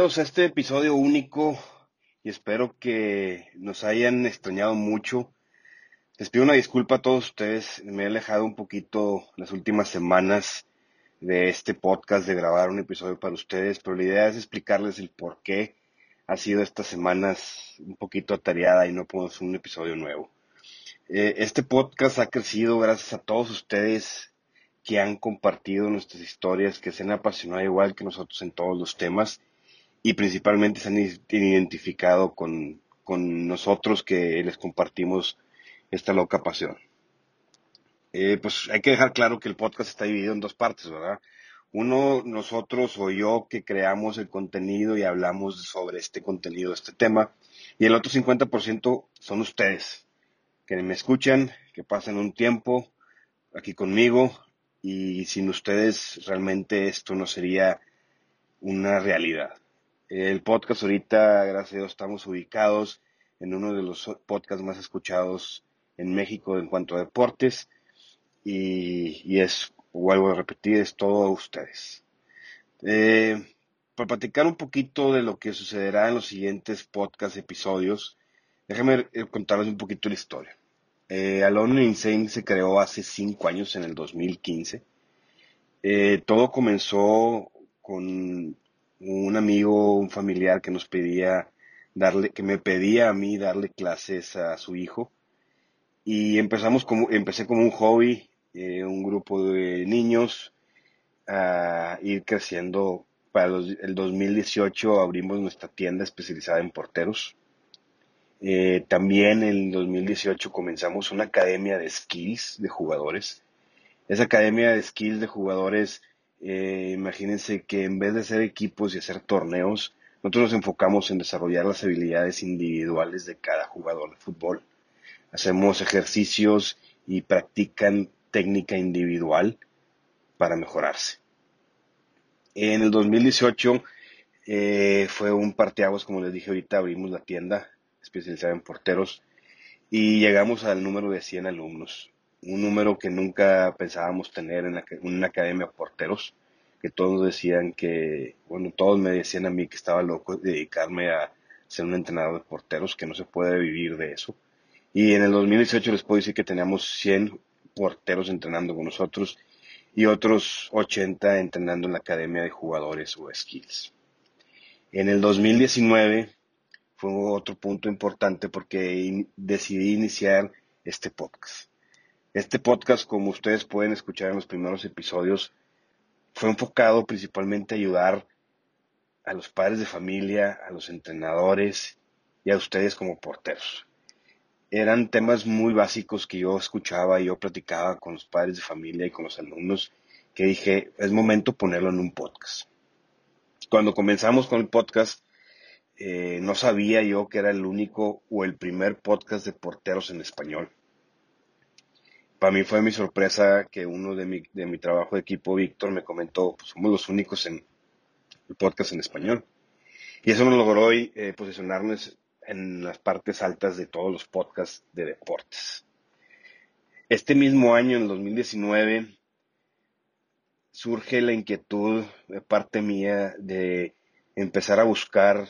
A este episodio único y espero que nos hayan extrañado mucho. Les pido una disculpa a todos ustedes, me he alejado un poquito las últimas semanas de este podcast, de grabar un episodio para ustedes, pero la idea es explicarles el por qué ha sido estas semanas un poquito atareada y no hacer un episodio nuevo. Eh, este podcast ha crecido gracias a todos ustedes que han compartido nuestras historias, que se han apasionado igual que nosotros en todos los temas y principalmente se han identificado con, con nosotros que les compartimos esta loca pasión. Eh, pues hay que dejar claro que el podcast está dividido en dos partes, ¿verdad? Uno, nosotros o yo que creamos el contenido y hablamos sobre este contenido, este tema, y el otro 50% son ustedes, que me escuchan, que pasan un tiempo aquí conmigo, y sin ustedes realmente esto no sería una realidad. El podcast ahorita, gracias a Dios, estamos ubicados en uno de los podcasts más escuchados en México en cuanto a deportes y, es, vuelvo a repetir, es todo a ustedes. Eh, para platicar un poquito de lo que sucederá en los siguientes podcast episodios, déjenme eh, contarles un poquito la historia. Eh, Alone Insane se creó hace cinco años, en el 2015. Eh, todo comenzó con un amigo, un familiar que nos pedía darle, que me pedía a mí darle clases a su hijo. Y empezamos como, empecé como un hobby, eh, un grupo de niños, a ir creciendo. Para el 2018 abrimos nuestra tienda especializada en porteros. Eh, también en el 2018 comenzamos una academia de skills de jugadores. Esa academia de skills de jugadores eh, imagínense que en vez de hacer equipos y hacer torneos, nosotros nos enfocamos en desarrollar las habilidades individuales de cada jugador de fútbol. Hacemos ejercicios y practican técnica individual para mejorarse. En el 2018 eh, fue un parteaguas, como les dije ahorita, abrimos la tienda especializada en porteros y llegamos al número de 100 alumnos un número que nunca pensábamos tener en, una academia de porteros, que todos decían que, bueno, todos me decían a mí que estaba loco de dedicarme a ser un entrenador de porteros, que no se puede vivir de eso. Y en el 2018 les puedo decir que teníamos 100 porteros entrenando con nosotros y otros 80 entrenando en la academia de jugadores o skills. En el 2019 fue otro punto importante porque decidí iniciar este podcast. Este podcast, como ustedes pueden escuchar en los primeros episodios, fue enfocado principalmente a ayudar a los padres de familia, a los entrenadores y a ustedes como porteros. Eran temas muy básicos que yo escuchaba y yo platicaba con los padres de familia y con los alumnos que dije, es momento ponerlo en un podcast. Cuando comenzamos con el podcast, eh, no sabía yo que era el único o el primer podcast de porteros en español para mí fue mi sorpresa que uno de mi, de mi trabajo de equipo, Víctor, me comentó, pues somos los únicos en el podcast en español. Y eso nos logró hoy eh, posicionarnos en las partes altas de todos los podcasts de deportes. Este mismo año, en 2019, surge la inquietud de parte mía de empezar a buscar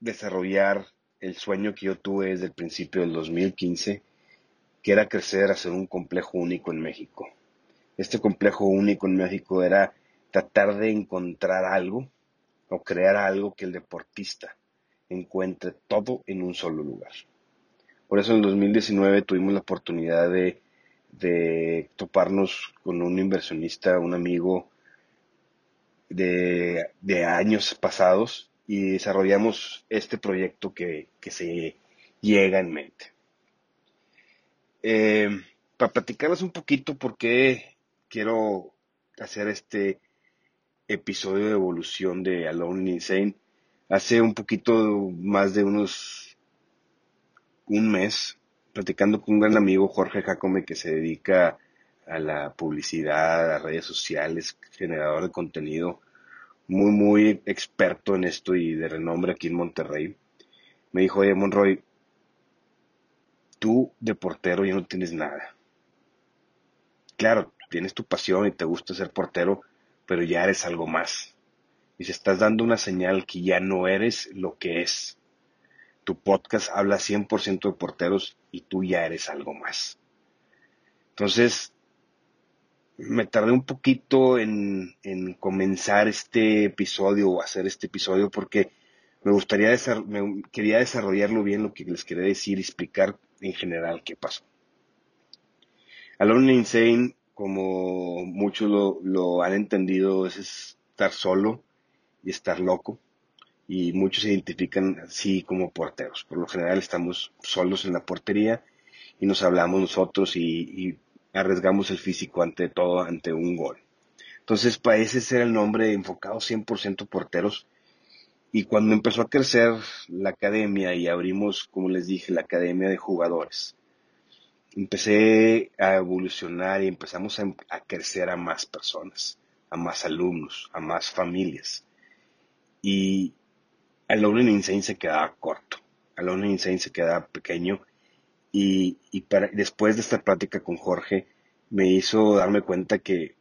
desarrollar el sueño que yo tuve desde el principio del 2015 que era crecer a ser un complejo único en México. Este complejo único en México era tratar de encontrar algo o crear algo que el deportista encuentre todo en un solo lugar. Por eso en el 2019 tuvimos la oportunidad de, toparnos con un inversionista, un amigo de, años pasados y desarrollamos este proyecto que, que se llega en mente. Eh, para platicarles un poquito por qué quiero hacer este episodio de evolución de Alone Insane, hace un poquito más de unos un mes, platicando con un gran amigo, Jorge Jacome, que se dedica a la publicidad, a redes sociales, generador de contenido, muy, muy experto en esto y de renombre aquí en Monterrey. Me dijo, oye, Monroy, tú de portero ya no tienes nada. Claro, tienes tu pasión y te gusta ser portero, pero ya eres algo más. Y se estás dando una señal que ya no eres lo que es. Tu podcast habla 100% de porteros y tú ya eres algo más. Entonces, me tardé un poquito en, comenzar este episodio o hacer este episodio porque me gustaría, me quería desarrollarlo bien lo que les quería decir explicar en general qué pasó. Alone Insane, como muchos lo, han entendido, es estar solo y estar loco. Y muchos se identifican así como porteros. Por lo general estamos solos en la portería y nos hablamos nosotros y arriesgamos el físico ante todo, ante un gol. Entonces, parece ser el nombre enfocado 100% porteros. Y cuando empezó a crecer la academia y abrimos, como les dije, la academia de jugadores, empecé a evolucionar y empezamos a, crecer a más personas, a más alumnos, a más familias. Y Alone Insane se quedaba corto. Alone Insane se quedaba pequeño y, después de esta plática con Jorge, me hizo darme cuenta que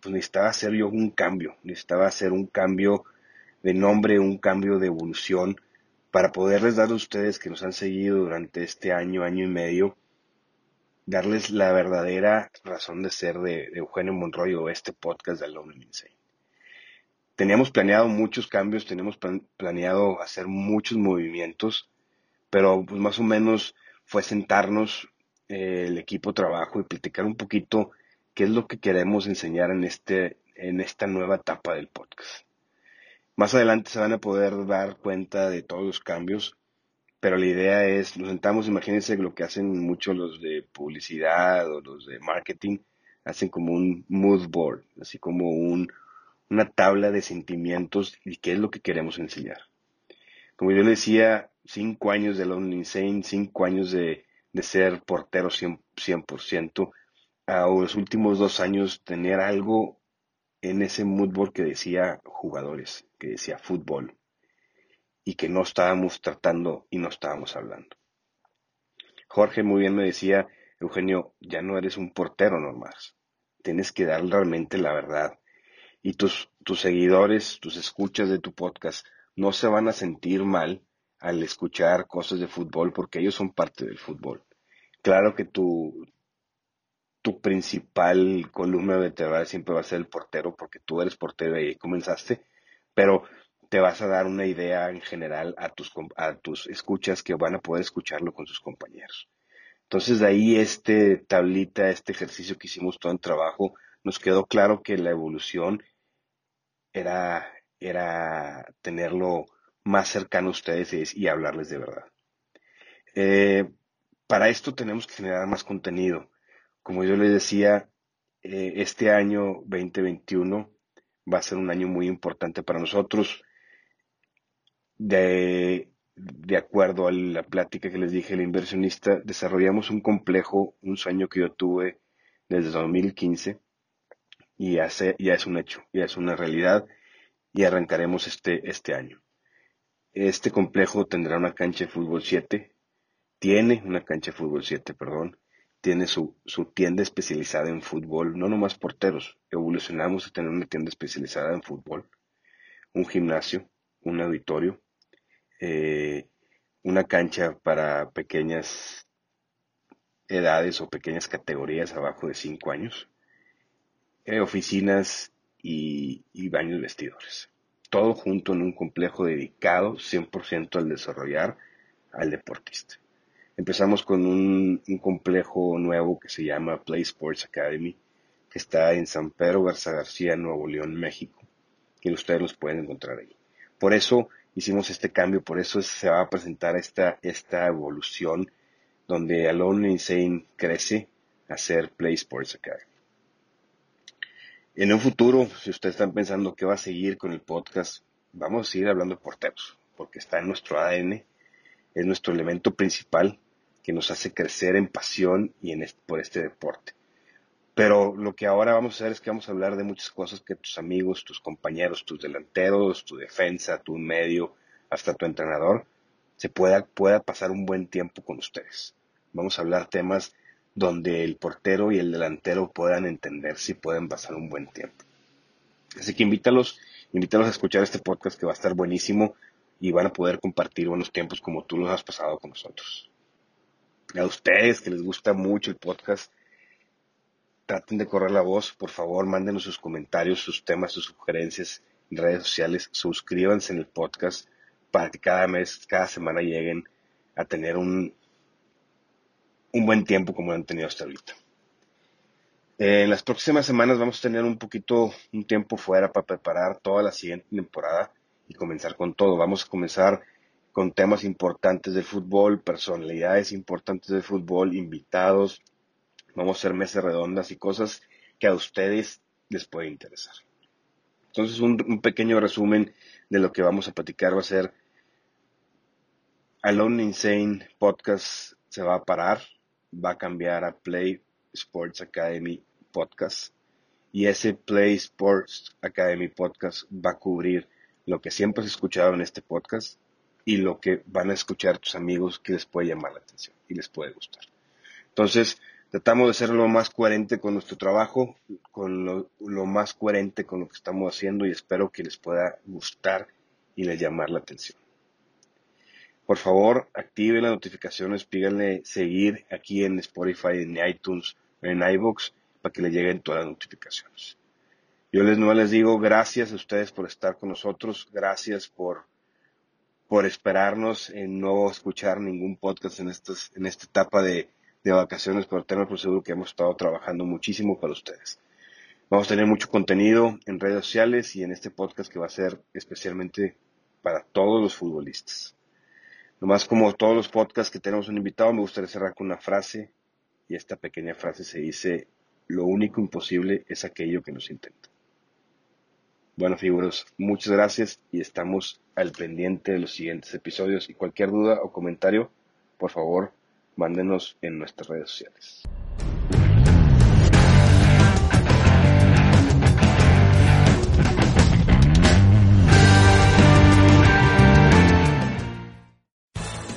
pues, necesitaba hacer yo un cambio, necesitaba hacer un cambio de nombre, un cambio de evolución, para poderles dar a ustedes que nos han seguido durante este año, año y medio, darles la verdadera razón de ser de, Eugenio Monroy o este podcast de Alone Insane. Teníamos planeado muchos cambios, teníamos planeado hacer muchos movimientos, pero pues más o menos fue sentarnos eh, el equipo trabajo y platicar un poquito qué es lo que queremos enseñar en, este, en esta nueva etapa del podcast. Más adelante se van a poder dar cuenta de todos los cambios, pero la idea es, nos sentamos, imagínense lo que hacen muchos los de publicidad o los de marketing, hacen como un mood board, así como un, una tabla de sentimientos y qué es lo que queremos enseñar. Como yo le decía, cinco años de London Insane, cinco años de, ser portero 100%, a los últimos dos años tener algo en ese moodboard que decía jugadores, que decía fútbol, y que no estábamos tratando y no estábamos hablando. Jorge muy bien me decía, Eugenio, ya no eres un portero normal, tienes que dar realmente la verdad. Y tus, tus seguidores, tus escuchas de tu podcast, no se van a sentir mal al escuchar cosas de fútbol porque ellos son parte del fútbol. Claro que tu, tu principal columna vertebral siempre va a ser el portero porque tú eres portero y ahí comenzaste, pero te vas a dar una idea en general a tus, a tus escuchas que van a poder escucharlo con sus compañeros. Entonces de ahí este tablita, este ejercicio que hicimos todo en trabajo, nos quedó claro que la evolución era, era tenerlo más cercano a ustedes y, hablarles de verdad. Eh, para esto tenemos que generar más contenido. Como yo les decía, eh, este año 2021 va a ser un año muy importante para nosotros. De, acuerdo a la plática que les dije, el inversionista, desarrollamos un complejo, un sueño que yo tuve desde 2015 y ya, ya es un hecho, ya es una realidad y arrancaremos este, este año. Este complejo tendrá una cancha de fútbol 7, tiene una cancha de fútbol 7, perdón, tiene su, su, tienda especializada en fútbol, no nomás porteros, evolucionamos a tener una tienda especializada en fútbol, un gimnasio, un auditorio, eh, una cancha para pequeñas edades o pequeñas categorías abajo de 5 años, eh, oficinas y, baños vestidores todo junto en un complejo dedicado 100% al desarrollar al deportista. Empezamos con un, complejo nuevo que se llama Play Sports Academy, que está en San Pedro Garza García, Nuevo León, México, y ustedes los pueden encontrar ahí. Por eso hicimos este cambio, por eso se va a presentar esta, esta evolución donde Alone Insane crece a ser Play Sports Academy. En un futuro, si ustedes están pensando que va a seguir con el podcast, vamos a seguir hablando de porteros, porque está en nuestro ADN, es nuestro elemento principal que nos hace crecer en pasión y en por este deporte. Pero lo que ahora vamos a hacer es que vamos a hablar de muchas cosas que tus amigos, tus compañeros, tus delanteros, tu defensa, tu medio, hasta tu entrenador, se pueda, pueda pasar un buen tiempo con ustedes. Vamos a hablar temas donde el portero y el delantero puedan entenderse y puedan pasar un buen tiempo. Así que invítalos, invítalos a escuchar este podcast que va a estar buenísimo y van a poder compartir buenos tiempos como tú los has pasado con nosotros. A ustedes que les gusta mucho el podcast, traten de correr la voz, por favor, mándenos sus comentarios, sus temas, sus sugerencias en redes sociales, suscríbanse en el podcast para que cada mes, cada semana lleguen a tener un, un buen tiempo como lo han tenido hasta ahorita. en las próximas semanas vamos a tener un poquito, un tiempo fuera para preparar toda la siguiente temporada y comenzar con todo. Vamos a comenzar con temas importantes del fútbol, personalidades importantes del fútbol, invitados. Vamos a hacer mesas redondas y cosas que a ustedes les puede interesar. Entonces, un, pequeño resumen de lo que vamos a platicar va a ser Alone Insane Podcast se va a parar, va a cambiar a Play Sports Academy Podcast y ese Play Sports Academy Podcast va a cubrir lo que siempre has escuchado en este podcast y lo que van a escuchar tus amigos que les puede llamar la atención y les puede gustar. Entonces, tratamos de ser lo más coherente con nuestro trabajo, con lo, más coherente con lo que estamos haciendo y espero que les pueda gustar y les llamar la atención. Por favor, activen las notificaciones, píganle seguir aquí en Spotify, en iTunes, en iBox, para que les lleguen todas las notificaciones. Yo les no les digo gracias a ustedes por estar con nosotros, gracias por, por esperarnos en no escuchar ningún podcast en, estas, en esta etapa de, de vacaciones, pero tengo por seguro que hemos estado trabajando muchísimo para ustedes. Vamos a tener mucho contenido en redes sociales y en este podcast que va a ser especialmente para todos los futbolistas. Nomás como todos los podcasts que tenemos un invitado, me gustaría cerrar con una frase y esta pequeña frase se dice, lo único imposible es aquello que nos intenta. Bueno, figuras, muchas gracias y estamos al pendiente de los siguientes episodios y cualquier duda o comentario, por favor, mándenos en nuestras redes sociales.